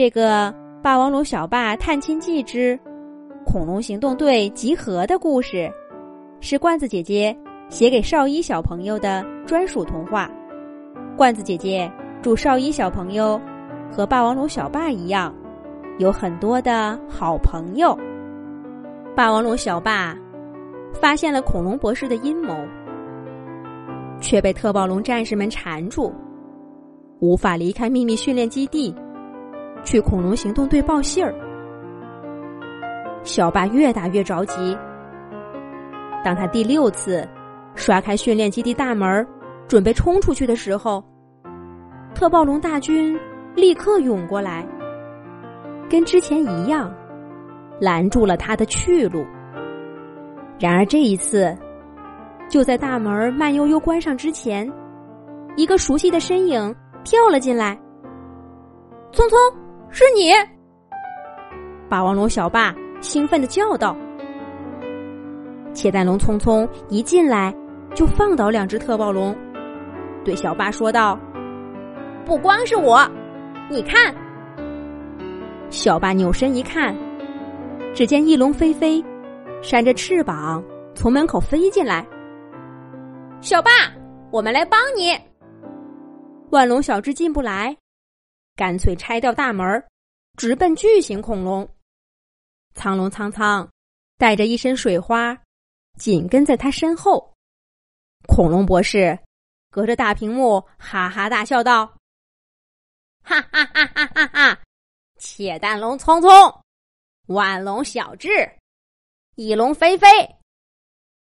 这个《霸王龙小霸探亲记之恐龙行动队集合》的故事，是罐子姐姐写给少一小朋友的专属童话。罐子姐姐祝少一小朋友和霸王龙小霸一样，有很多的好朋友。霸王龙小霸发现了恐龙博士的阴谋，却被特暴龙战士们缠住，无法离开秘密训练基地。去恐龙行动队报信儿，小霸越打越着急。当他第六次刷开训练基地大门，准备冲出去的时候，特暴龙大军立刻涌过来，跟之前一样，拦住了他的去路。然而这一次，就在大门慢悠悠关上之前，一个熟悉的身影跳了进来，匆匆。是你，霸王龙小霸兴奋的叫道。切蛋龙匆匆一进来就放倒两只特暴龙，对小霸说道：“不光是我，你看。”小霸扭身一看，只见翼龙飞飞扇着翅膀从门口飞进来。小霸，我们来帮你。万龙小智进不来。干脆拆掉大门，直奔巨型恐龙。苍龙苍苍带着一身水花，紧跟在他身后。恐龙博士隔着大屏幕哈哈大笑道：“哈哈哈哈哈哈！切蛋龙匆匆，万龙小智，翼龙飞飞，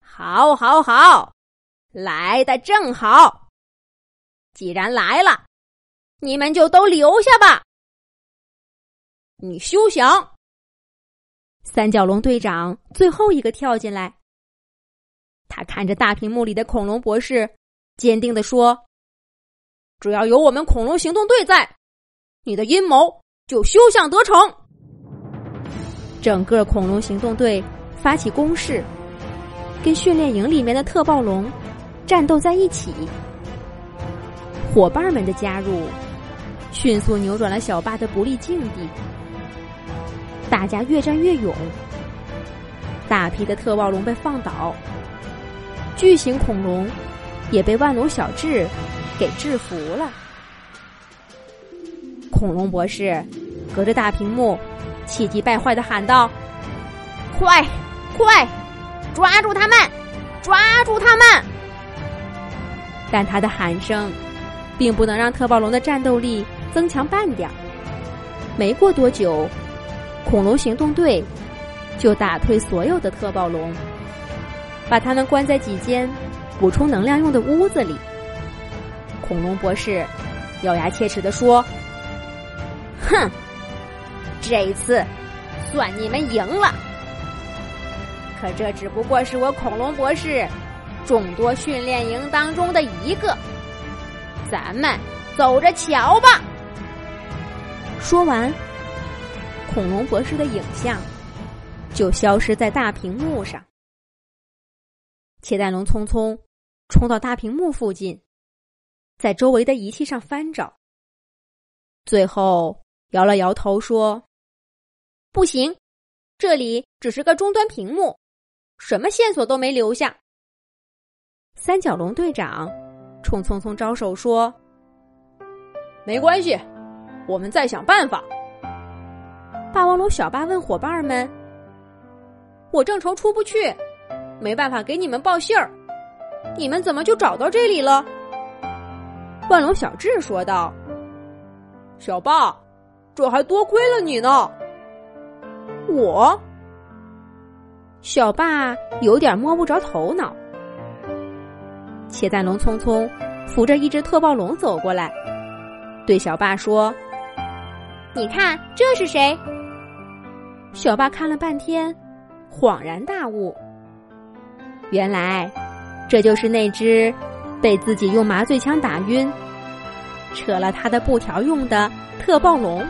好，好，好，来的正好。既然来了。”你们就都留下吧！你休想！三角龙队长最后一个跳进来，他看着大屏幕里的恐龙博士，坚定的说：“只要有我们恐龙行动队在，你的阴谋就休想得逞。”整个恐龙行动队发起攻势，跟训练营里面的特暴龙战斗在一起。伙伴们的加入。迅速扭转了小霸的不利境地，大家越战越勇，大批的特暴龙被放倒，巨型恐龙也被万龙小智给制服了。恐龙博士隔着大屏幕，气急败坏的喊道：“快，快，抓住他们，抓住他们！”但他的喊声并不能让特暴龙的战斗力。增强半点没过多久，恐龙行动队就打退所有的特暴龙，把他们关在几间补充能量用的屋子里。恐龙博士咬牙切齿的说：“哼，这一次算你们赢了。可这只不过是我恐龙博士众多训练营当中的一个，咱们走着瞧吧。”说完，恐龙博士的影像就消失在大屏幕上。切蛋龙匆匆冲到大屏幕附近，在周围的仪器上翻找，最后摇了摇头说：“不行，这里只是个终端屏幕，什么线索都没留下。”三角龙队长冲匆匆招手说：“没关系。”我们再想办法。霸王龙小霸问伙伴们：“我正愁出不去，没办法给你们报信儿，你们怎么就找到这里了？”万龙小智说道：“小霸，这还多亏了你呢。”我小霸有点摸不着头脑。切蛋龙匆匆扶着一只特暴龙走过来，对小霸说。你看，这是谁？小霸看了半天，恍然大悟。原来，这就是那只被自己用麻醉枪打晕、扯了他的布条用的特暴龙。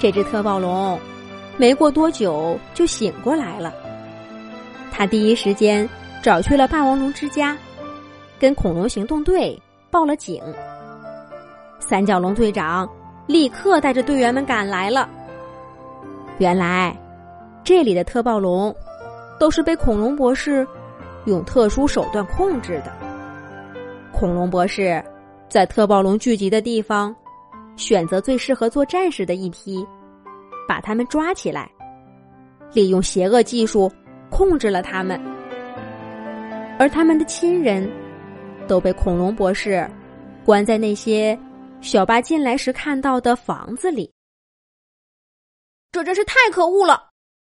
这只特暴龙没过多久就醒过来了。他第一时间找去了霸王龙之家，跟恐龙行动队报了警。三角龙队长。立刻带着队员们赶来了。原来，这里的特暴龙都是被恐龙博士用特殊手段控制的。恐龙博士在特暴龙聚集的地方，选择最适合做战士的一批，把他们抓起来，利用邪恶技术控制了他们，而他们的亲人都被恐龙博士关在那些。小巴进来时看到的房子里，这真是太可恶了，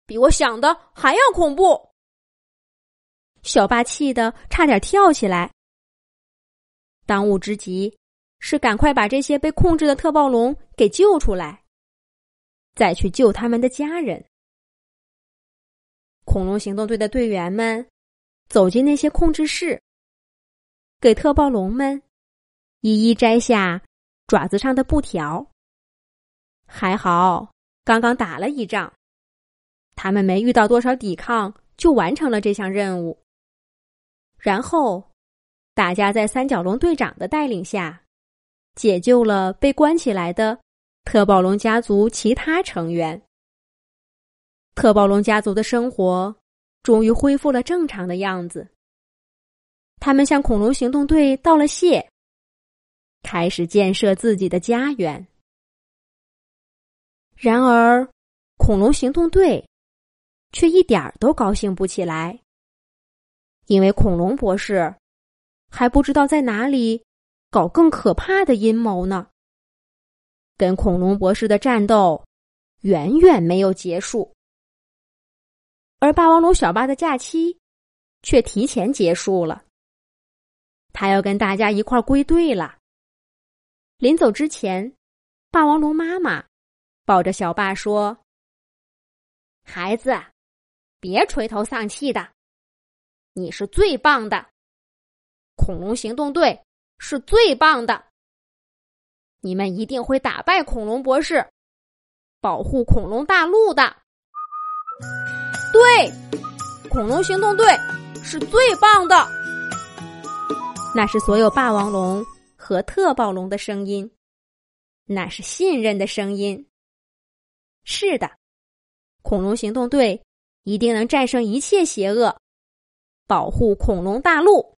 比我想的还要恐怖。小巴气得差点跳起来。当务之急是赶快把这些被控制的特暴龙给救出来，再去救他们的家人。恐龙行动队的队员们走进那些控制室，给特暴龙们一一摘下。爪子上的布条，还好，刚刚打了一仗，他们没遇到多少抵抗，就完成了这项任务。然后，大家在三角龙队长的带领下，解救了被关起来的特暴龙家族其他成员。特暴龙家族的生活终于恢复了正常的样子。他们向恐龙行动队道了谢。开始建设自己的家园。然而，恐龙行动队却一点儿都高兴不起来，因为恐龙博士还不知道在哪里搞更可怕的阴谋呢。跟恐龙博士的战斗远远没有结束，而霸王龙小巴的假期却提前结束了。他要跟大家一块归队了。临走之前，霸王龙妈妈抱着小霸说：“孩子，别垂头丧气的，你是最棒的，恐龙行动队是最棒的，你们一定会打败恐龙博士，保护恐龙大陆的。对，恐龙行动队是最棒的。”那是所有霸王龙。和特暴龙的声音，那是信任的声音。是的，恐龙行动队一定能战胜一切邪恶，保护恐龙大陆。